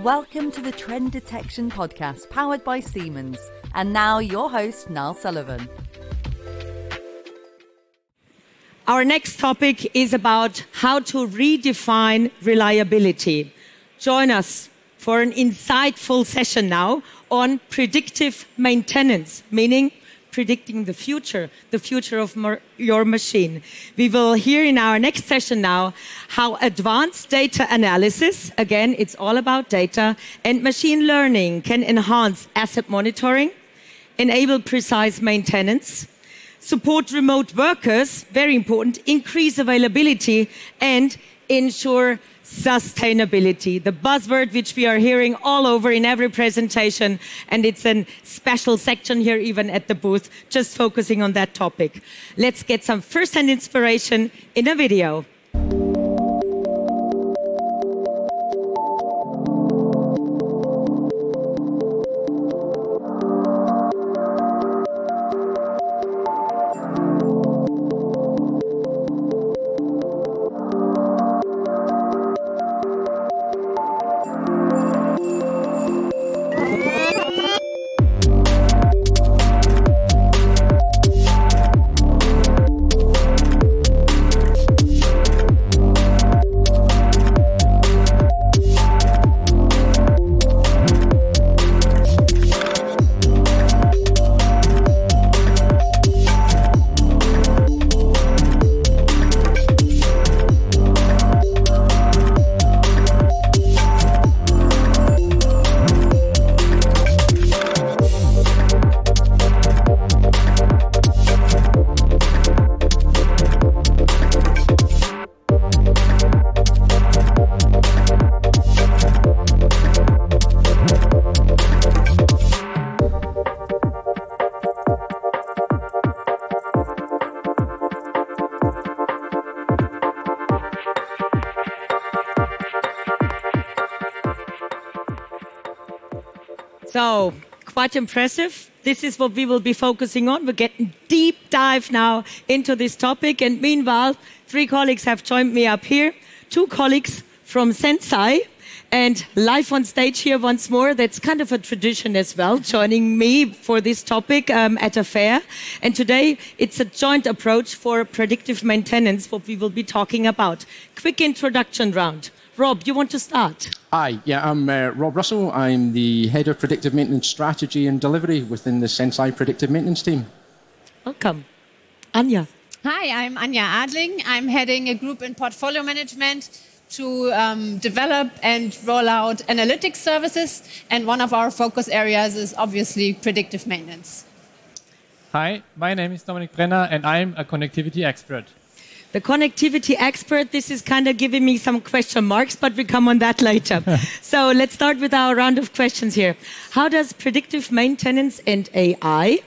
Welcome to the Trend Detection Podcast powered by Siemens. And now, your host, Niall Sullivan. Our next topic is about how to redefine reliability. Join us for an insightful session now on predictive maintenance, meaning predicting the future, the future of your machine. We will hear in our next session now how advanced data analysis, again, it's all about data, and machine learning can enhance asset monitoring, enable precise maintenance, support remote workers, very important, increase availability, and ensure sustainability, the buzzword which we are hearing all over in every presentation. And it's a special section here, even at the booth, just focusing on that topic. Let's get some first hand inspiration in a video. So, quite impressive. This is what we will be focusing on. We're getting deep dive now into this topic. And meanwhile, three colleagues have joined me up here. Two colleagues from Senseye and live on stage here once more. That's kind of a tradition as well, joining me for this topic um, at a fair. And today it's a joint approach for predictive maintenance, what we will be talking about. Quick introduction round. Rob, you want to start? Hi, yeah, I'm uh, Rob Russell. I'm the head of predictive maintenance strategy and delivery within the Senseye predictive maintenance team. Welcome. Anja. Hi, I'm Anja Adling. I'm heading a group in portfolio management to um, develop and roll out analytics services. And one of our focus areas is obviously predictive maintenance. Hi, my name is Dominik Brenner, and I'm a connectivity expert the connectivity expert. This is kind of giving me some question marks, but we come on that later. so let's start with our round of questions here. How does predictive maintenance and AI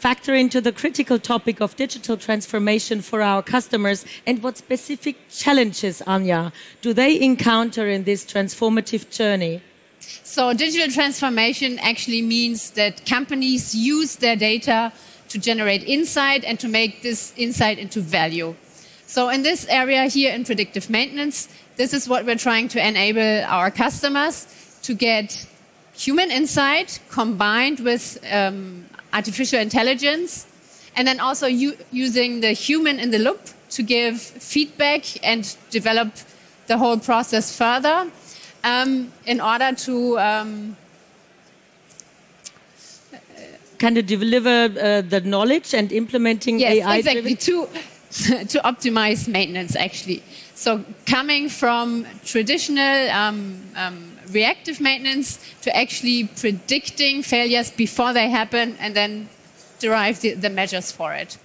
factor into the critical topic of digital transformation for our customers and what specific challenges, Anja, do they encounter in this transformative journey? So digital transformation actually means that companies use their data to generate insight and to make this insight into value. So in this area here in predictive maintenance, this is what we're trying to enable our customers to get human insight combined with um, artificial intelligence, and then also using the human in the loop to give feedback and develop the whole process further um, in order to um, kind of deliver uh, the knowledge and implementing yes, AI. Exactly. To to optimize maintenance actually. So coming from traditional um, um, reactive maintenance to actually predicting failures before they happen and then derive the, the measures for it.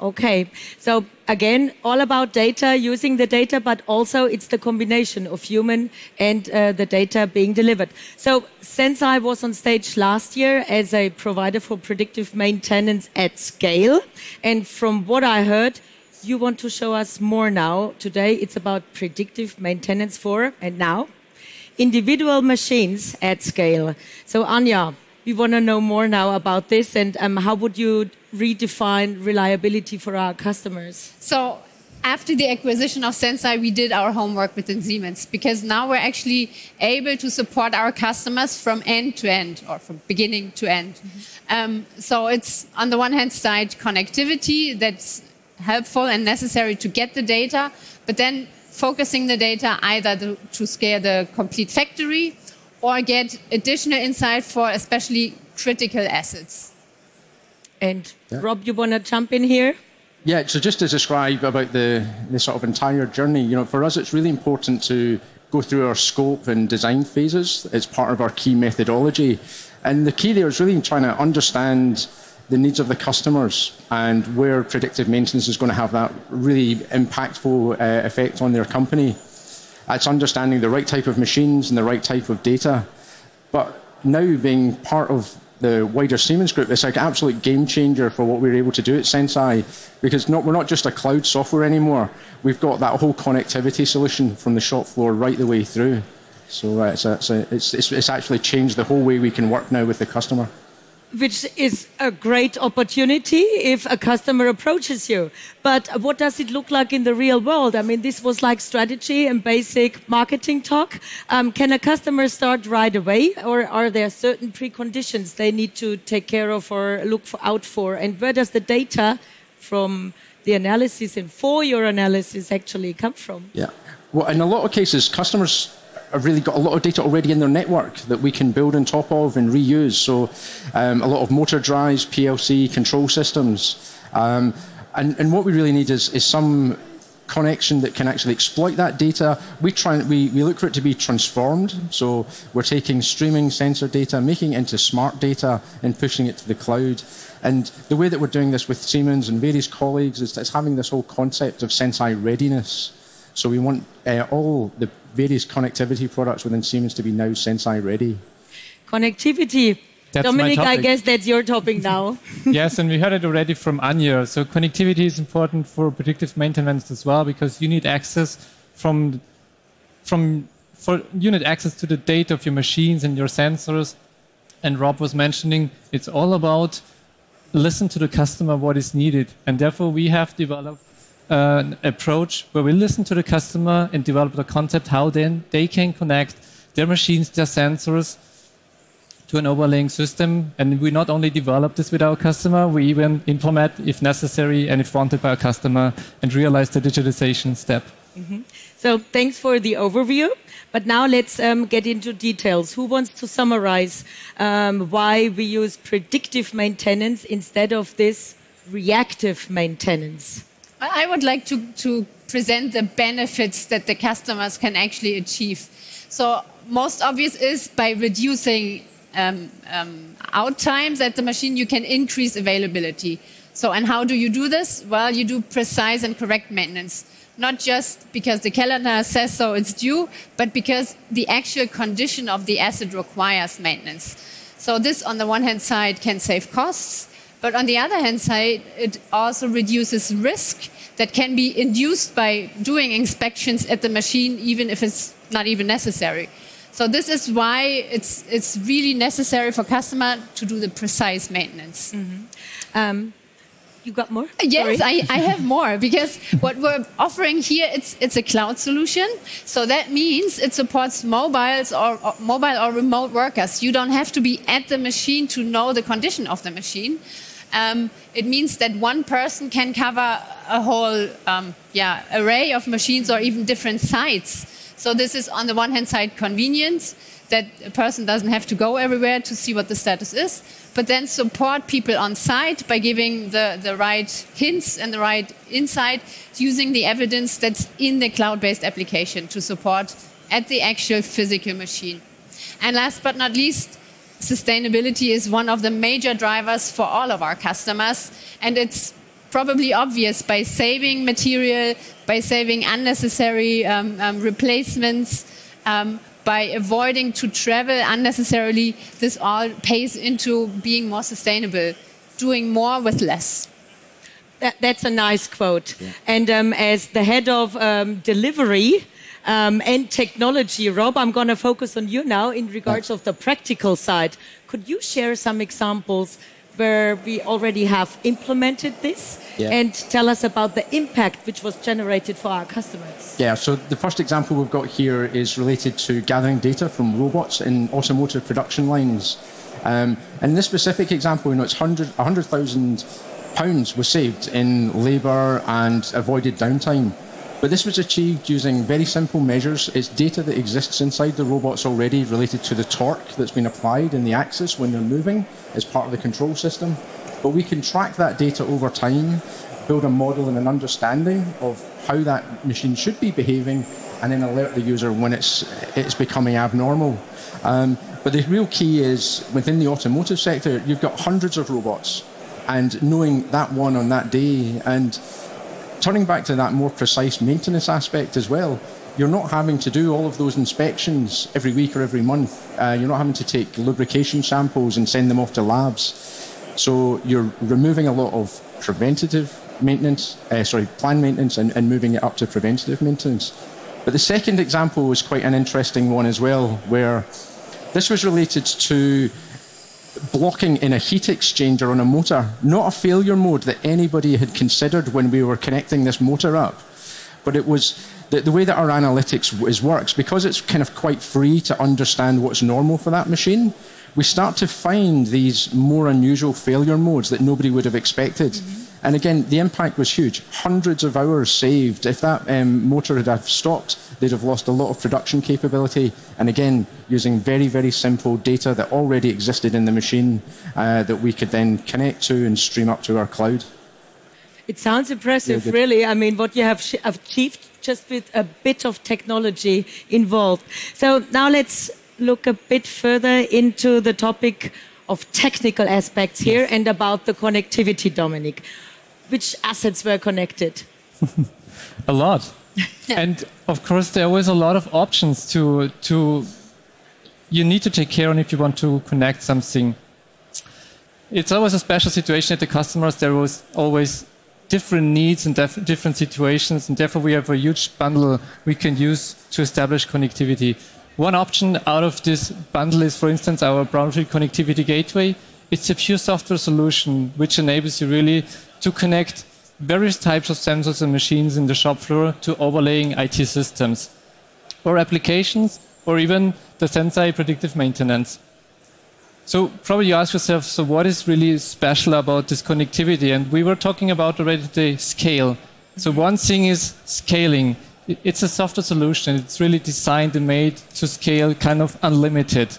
Okay, so again, all about data, using the data, but also it's the combination of human and uh, the data being delivered. So Senseye was on stage last year as a provider for predictive maintenance at scale. And from what I heard, you want to show us more now. Today it's about predictive maintenance for, and now, individual machines at scale. So Anja, we want to know more now about this and um, how would you redefine reliability for our customers? So after the acquisition of Senseye, we did our homework within Siemens because now we're actually able to support our customers from end to end or from beginning to end. Mm-hmm. Um, so it's on the one hand side connectivity that's helpful and necessary to get the data, but then focusing the data either to, to scale the complete factory or get additional insight for especially critical assets. And yeah. Rob, you want to jump in here? Yeah, so just to describe about the, the sort of entire journey, you know, for us it's really important to go through our scope and design phases. It's part of our key methodology. And the key there is really trying to understand the needs of the customers and where predictive maintenance is going to have that really impactful uh, effect on their company. It's understanding the right type of machines and the right type of data. But now being part of the wider Siemens group, it's like an absolute game changer for what we're able to do at Senseye because not, we're not just a cloud software anymore. We've got that whole connectivity solution from the shop floor right the way through. So uh, it's, it's, it's actually changed the whole way we can work now with the customer which is a great opportunity if a customer approaches you. But what does it look like in the real world? I mean, this was like strategy and basic marketing talk. Um, can a customer start right away, or are there certain preconditions they need to take care of or look for, out for? And where does the data from the analysis and for your analysis actually come from? Yeah. Well, in a lot of cases, customers have really got a lot of data already in their network that we can build on top of and reuse. So um, a lot of motor drives, PLC control systems. Um, and, and, what we really need is, is some connection that can actually exploit that data. We try we, we look for it to be transformed. So we're taking streaming sensor data, making it into smart data, and pushing it to the cloud. And the way that we're doing this with Siemens and various colleagues is, is having this whole concept of Senseye readiness. So we want uh, all the various connectivity products within Siemens to be now Senseye ready. Connectivity. That's Dominik, I guess that's your topic now. yes, and we heard it already from Anja. So connectivity is important for predictive maintenance as well because you need access from from for you need access to the data of your machines and your sensors. And Rob was mentioning it's all about listen to the customer what is needed, and therefore we have developed an approach where we listen to the customer and develop the concept how then they can connect their machines, their sensors to an overlaying system. And we not only develop this with our customer, we even implement if necessary and if wanted by our customer and realize the digitalization step. Mm-hmm. So thanks for the overview. But now let's um, get into details. Who wants to summarize um, why we use predictive maintenance instead of this reactive maintenance? I would like to, to present the benefits that the customers can actually achieve. So most obvious is by reducing um, um, out times at the machine, you can increase availability. So, and how do you do this? Well, you do precise and correct maintenance. Not just because the calendar says so it's due, but because the actual condition of the asset requires maintenance. So this, on the one hand side, can save costs, but on the other hand side, it also reduces risk that can be induced by doing inspections at the machine, even if it's not even necessary. So this is why it's, it's really necessary for customer to do the precise maintenance. Mm-hmm. Um, you got more? Yes, I, I, have more because what we're offering here it's it's a cloud solution. So that means it supports mobiles or, or, mobile or remote workers. You don't have to be at the machine to know the condition of the machine um, it means that one person can cover a whole um, yeah, array of machines or even different sites. So this is on the one hand side convenience that a person doesn't have to go everywhere to see what the status is, but then support people on site by giving the, the right hints and the right insight using the evidence that's in the cloud-based application to support at the actual physical machine. And last but not least, sustainability is one of the major drivers for all of our customers. And it's probably obvious by saving material, by saving unnecessary um, um, replacements, um, by avoiding to travel unnecessarily, this all pays into being more sustainable, doing more with less. That, that's a nice quote. Yeah. And um, as the head of um, delivery, um, and technology. Rob, I'm going to focus on you now in regards of the practical side. Could you share some examples where we already have implemented this Yeah. and tell us about the impact which was generated for our customers. Yeah, so the first example we've got here is related to gathering data from robots in automotive production lines. Um, in this specific example, you know, it's 100 100,000 pounds was saved in labour and avoided downtime. But this was achieved using very simple measures. It's data that exists inside the robots already related to the torque that's been applied in the axis when they're moving as part of the control system. But we can track that data over time, build a model and an understanding of how that machine should be behaving, and then alert the user when it's, it's becoming abnormal. Um, but the real key is within the automotive sector, you've got hundreds of robots, and knowing that one on that day and turning back to that more precise maintenance aspect as well, you're not having to do all of those inspections every week or every month. Uh, you're not having to take lubrication samples and send them off to labs. So you're removing a lot of preventative maintenance, uh, sorry, planned maintenance, and, and moving it up to preventative maintenance. But the second example was quite an interesting one as well, where this was related to blocking in a heat exchanger on a motor, not a failure mode that anybody had considered when we were connecting this motor up. But it was the, the way that our analytics is works, because it's kind of quite free to understand what's normal for that machine, we start to find these more unusual failure modes that nobody would have expected. Mm-hmm. And again, the impact was huge. Hundreds of hours saved. If that um, motor had have stopped, they'd have lost a lot of production capability. And again, using very, very simple data that already existed in the machine uh, that we could then connect to and stream up to our cloud. It sounds impressive, Yeah, really. I mean, what you have achieved just with a bit of technology involved. So now let's look a bit further into the topic of technical aspects here and about the connectivity, Dominik. Which assets were connected? A lot. and of course, there was a lot of options to, to, you need to take care on if you want to connect something. It's always a special situation at the customers. There was always different needs and def- different situations, and therefore we have a huge bundle we can use to establish connectivity. One option out of this bundle is, for instance, our Brownfield Connectivity Gateway. It's a pure software solution which enables you really to connect various types of sensors and machines in the shop floor to overlaying IT systems or applications or even the Senseye predictive maintenance. So probably you ask yourself, so what is really special about this connectivity? And we were talking about already the scale. So mm-hmm. one thing is scaling. It's a software solution. It's really designed and made to scale kind of unlimited.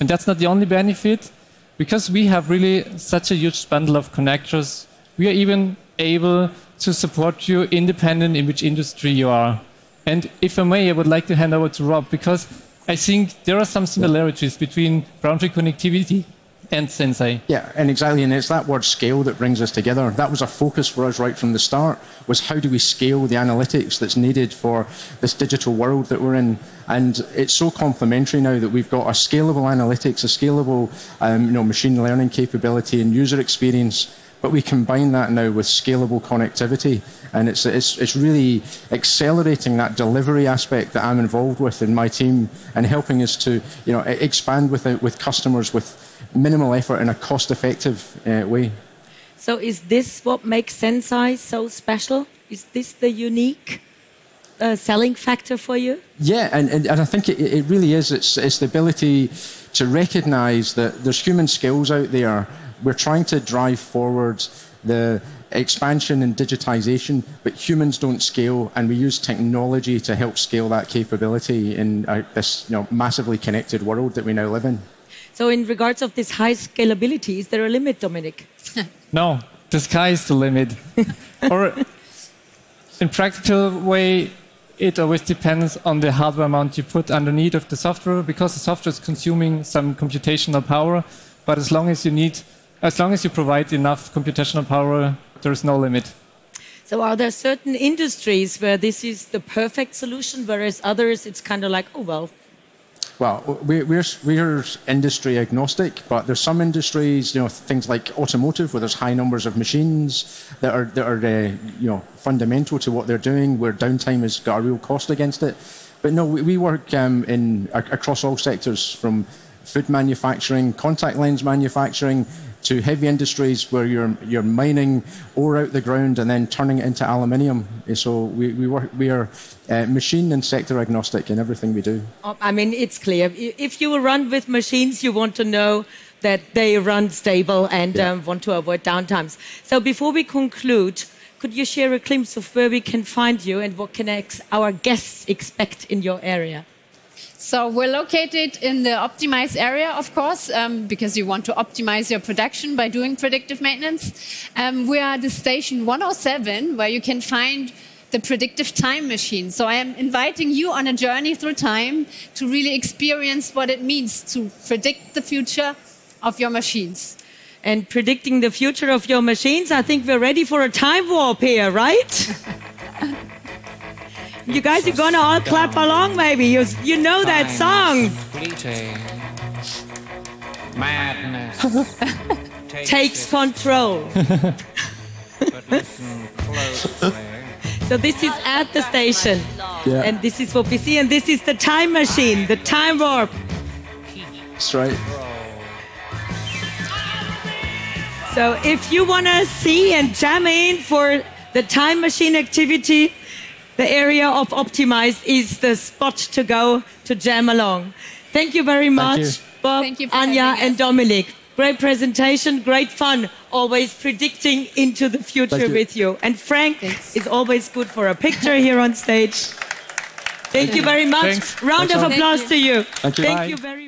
And that's not the only benefit. Because we have really such a huge bundle of connectors, we are even able to support you independent in which industry you are. And if I may, I would like to hand over to Rob because I think there are some similarities between boundary connectivity and Senseye. Yeah, and exactly, and it's that word scale that brings us together. That was a focus for us right from the start. Was how do we scale the analytics that's needed for this digital world that we're in? And it's so complementary now that we've got a scalable analytics, a scalable, um, you know, machine learning capability and user experience. But we combine that now with scalable connectivity, and it's, it's, it's really accelerating that delivery aspect that I'm involved with in my team, and helping us to you know expand with with customers with minimal effort in a cost-effective uh, way. So, is this what makes Senseye so special? Is this the unique uh, selling factor for you? Yeah, and, and, and I think it, it really is. It's, it's the ability to recognise that there's human skills out there. We're trying to drive forward the expansion and digitisation, but humans don't scale, and we use technology to help scale that capability in uh, this you know, massively connected world that we now live in. So, in regards of this high scalability, is there a limit, Dominik? No, the sky is the limit. or in practical way, it always depends on the hardware amount you put underneath of the software because the software is consuming some computational power. But as long as you need, as long as you provide enough computational power, there is no limit. So, are there certain industries where this is the perfect solution, whereas others it's kind of like, oh well, Well, we- we're, we're industry agnostic, but there's some industries, you know, things like automotive, where there's high numbers of machines that are, that are uh, you know, fundamental to what they're doing, where downtime has got a real cost against it. But no, we, we work um, in, across all sectors, from food manufacturing, contact lens manufacturing, to heavy industries where you're you're mining ore out the ground and then turning it into aluminium. So we we work we are uh, machine and sector agnostic in everything we do. Oh, I mean, it's clear. If you run with machines, you want to know that they run stable and yeah. um, want to avoid downtimes. So before we conclude, could you share a glimpse of where we can find you and what can our guests expect in your area? So we're located in the optimized area, of course, um, because you want to optimize your production by doing predictive maintenance. Um, we are the station 107, where you can find the predictive time machine. So I am inviting you on a journey through time to really experience what it means to predict the future of your machines. And predicting the future of your machines, I think we're ready for a time warp here, right? You guys are gonna all clap along, maybe. You, you know that song. Madness takes control. so this is at the station, yeah. and this is what we see, and this is the time machine, the time warp. That's right. So if you wanna see and jam in for the time machine activity, the area of Optimized is the spot to go to jam along. Thank you very much, you. Bob, you Anja, and Dominik. Great presentation, great fun, always predicting into the future you. with you. And Frank Thanks. is always good for a picture here on stage. Thank you very much. Thanks. Round Thanks of applause you. to you. Thank you. Thank you very, very